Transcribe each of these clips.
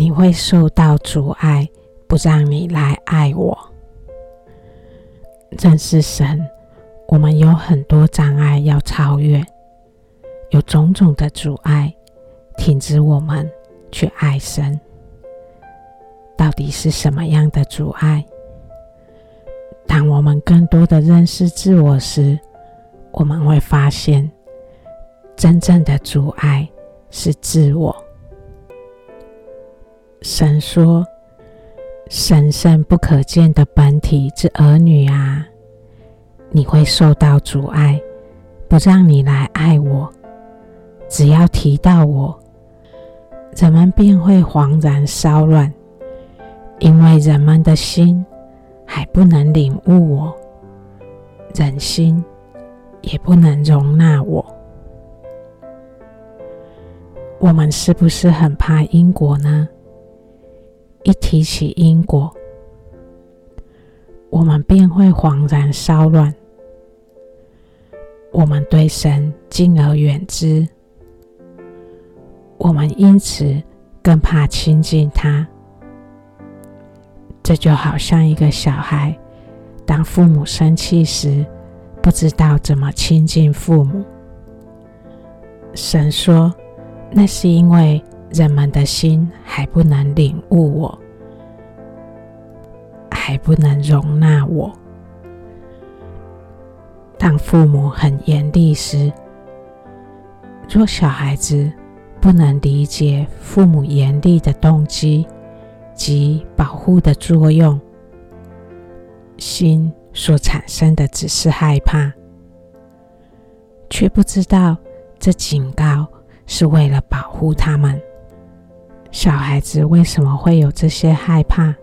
你会受到阻碍，不让你来爱我。认识神，我们有很多障碍要超越，有种种的阻碍，停止我们去爱神。到底是什么样的阻碍？当我们更多的认识自我时，我们会发现，真正的阻碍是自我。神说：“神圣不可见的本体之儿女啊，你会受到阻碍，不让你来爱我。只要提到我，人们便会惶然骚乱，因为人们的心还不能领悟我，人心也不能容纳我。我们是不是很怕因果呢？”一提起因果，我们便会恍然骚乱。我们对神敬而远之，我们因此更怕亲近他。这就好像一个小孩，当父母生气时，不知道怎么亲近父母。神说，那是因为。人们的心还不能领悟我，还不能容纳我。当父母很严厉时，若小孩子不能理解父母严厉的动机及保护的作用，心所产生的只是害怕，却不知道这警告是为了保护他们。小孩子为什么会有这些害怕？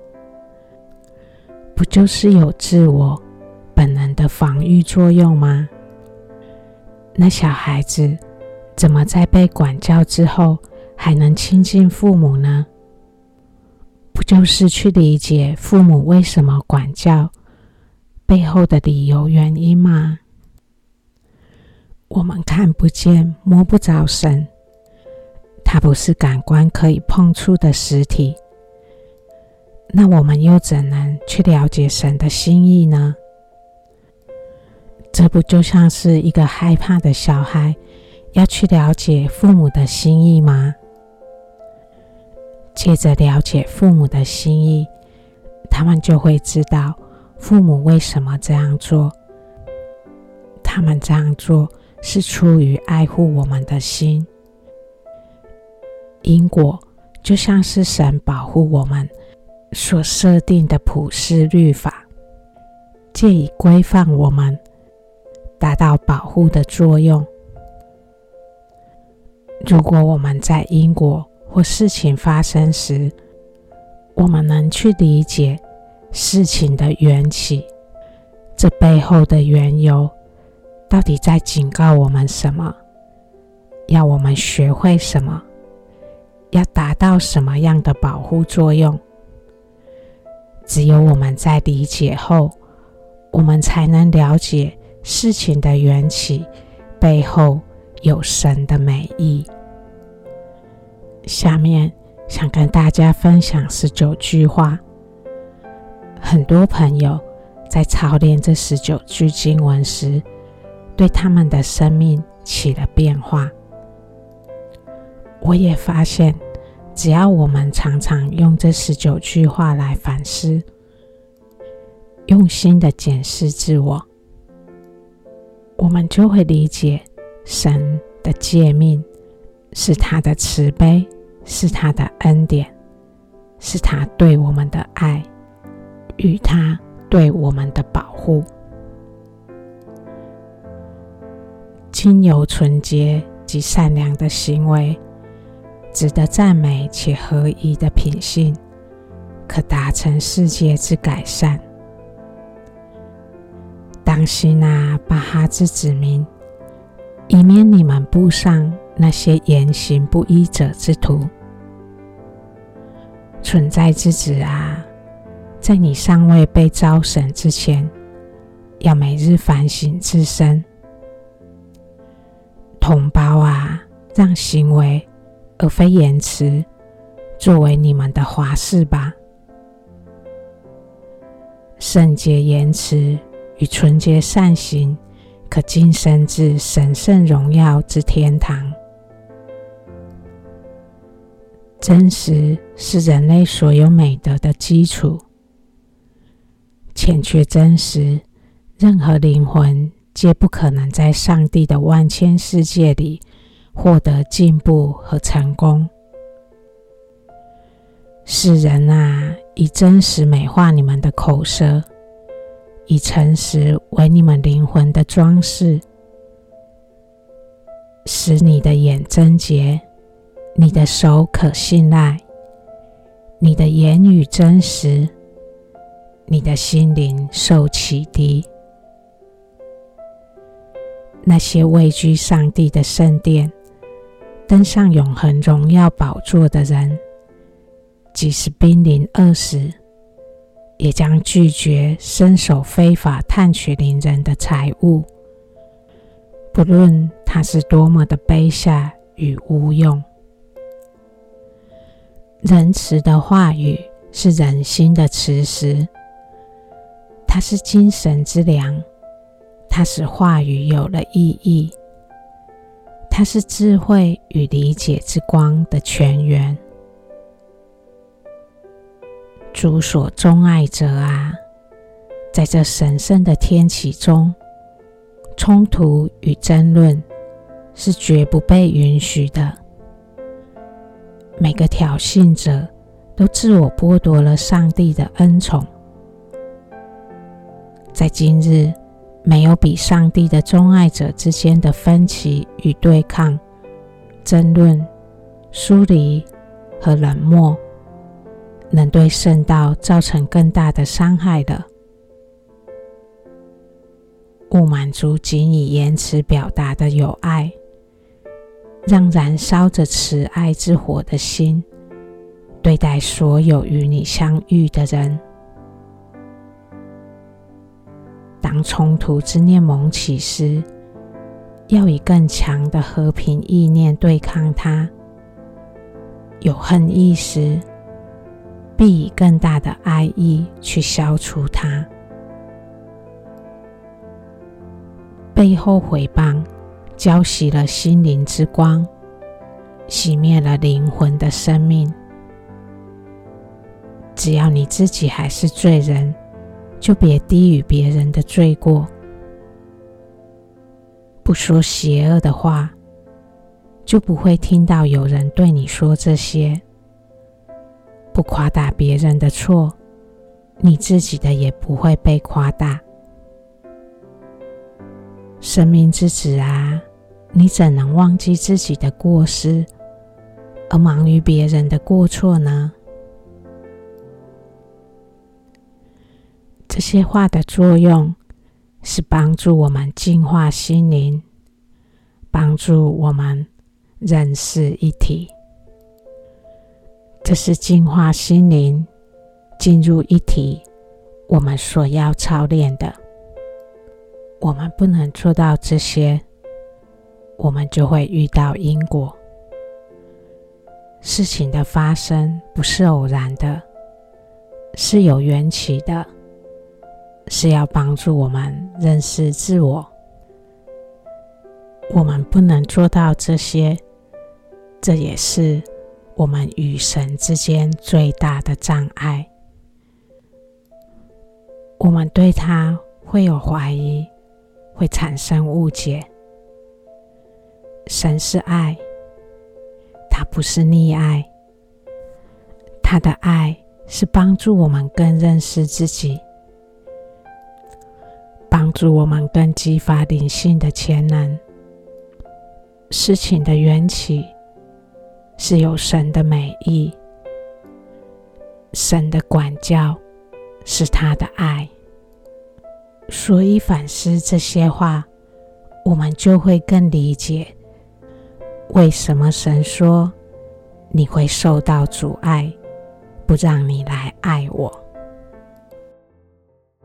不就是有自我本能的防御作用吗？那小孩子怎么在被管教之后还能亲近父母呢？不就是去理解父母为什么管教背后的理由原因吗？我们看不见摸不着神。它不是感官可以碰触的实体，那我们又怎能去了解神的心意呢？这不就像是一个害怕的小孩要去了解父母的心意吗？借着了解父母的心意，他们就会知道父母为什么这样做。他们这样做是出于爱护我们的心。因果就像是神保护我们所设定的普世律法，借以规范我们，达到保护的作用。如果我们在因果或事情发生时，我们能去理解事情的缘起，这背后的缘由到底在警告我们什么？要我们学会什么？要达到什么样的保护作用？只有我们在理解后，我们才能了解事情的缘起背后有神的美意。下面想跟大家分享十九句话。很多朋友在操练这十九句经文时，对他们的生命起了变化。我也发现，只要我们常常用这十九句话来反思，用心的检视自我，我们就会理解神的诫命是他的慈悲，是他的恩典，是他对我们的爱与他对我们的保护。经由纯洁及善良的行为。值得赞美且合宜的品性，可达成世界之改善。当心啊，巴哈之子民，以免你们步上那些言行不一者之途。存在之子啊，在你尚未被召审之前，要每日反省自身。同胞啊，让行为。而非言辞，作为你们的华饰吧。圣洁言辞与纯洁善行，可晋升至神圣荣耀之天堂。真实是人类所有美德的基础。欠缺真实，任何灵魂皆不可能在上帝的万千世界里获得进步和成功。世人啊，以真实美化你们的口舌，以诚实为你们灵魂的装饰，使你的眼贞洁，你的手可信赖，你的言语真实，你的心灵受启迪。那些位居上帝的圣殿，登上永恒荣耀宝座的人。即使濒临饿死，也将拒绝伸手非法探取邻人的财物，不论他是多么的卑下与无用。仁慈的话语是人心的磁石，它是精神之粮，它使话语有了意义，它是智慧与理解之光的泉源。主所钟爱者啊，在这神圣的天启中，冲突与争论是绝不被允许的。每个挑衅者都自我剥夺了上帝的恩宠。在今日，没有比上帝的钟爱者之间的分歧与对抗、争论、疏离和冷漠。能对圣道造成更大的伤害的。勿满足仅以言辞表达的友爱，让燃烧着慈爱之火的心对待所有与你相遇的人。当冲突之念萌起时，要以更强的和平意念对抗它；有恨意时，必以更大的爱意去消除它。背后毁谤，浇熄了心灵之光，熄灭了灵魂的生命。只要你自己还是罪人，就别低于别人的罪过。不说邪恶的话，就不会听到有人对你说这些。不夸大别人的错，你自己的也不会被夸大。生命之子啊，你怎能忘记自己的过失，而忙于别人的过错呢？这些话的作用是帮助我们净化心灵，帮助我们认识一体。这是净化心灵、进入一体，我们所要操练的。我们不能做到这些，我们就会遇到因果。事情的发生不是偶然的，是有缘起的，是要帮助我们认识自我。我们不能做到这些，这也是。我们与神之间最大的障碍，我们对他会有怀疑，会产生误解。神是爱，他不是溺爱，他的爱是帮助我们更认识自己，帮助我们更激发灵性的潜能。事情的缘起。是有神的美意，神的管教是他的爱，所以反思这些话，我们就会更理解为什么神说你会受到阻碍，不让你来爱我。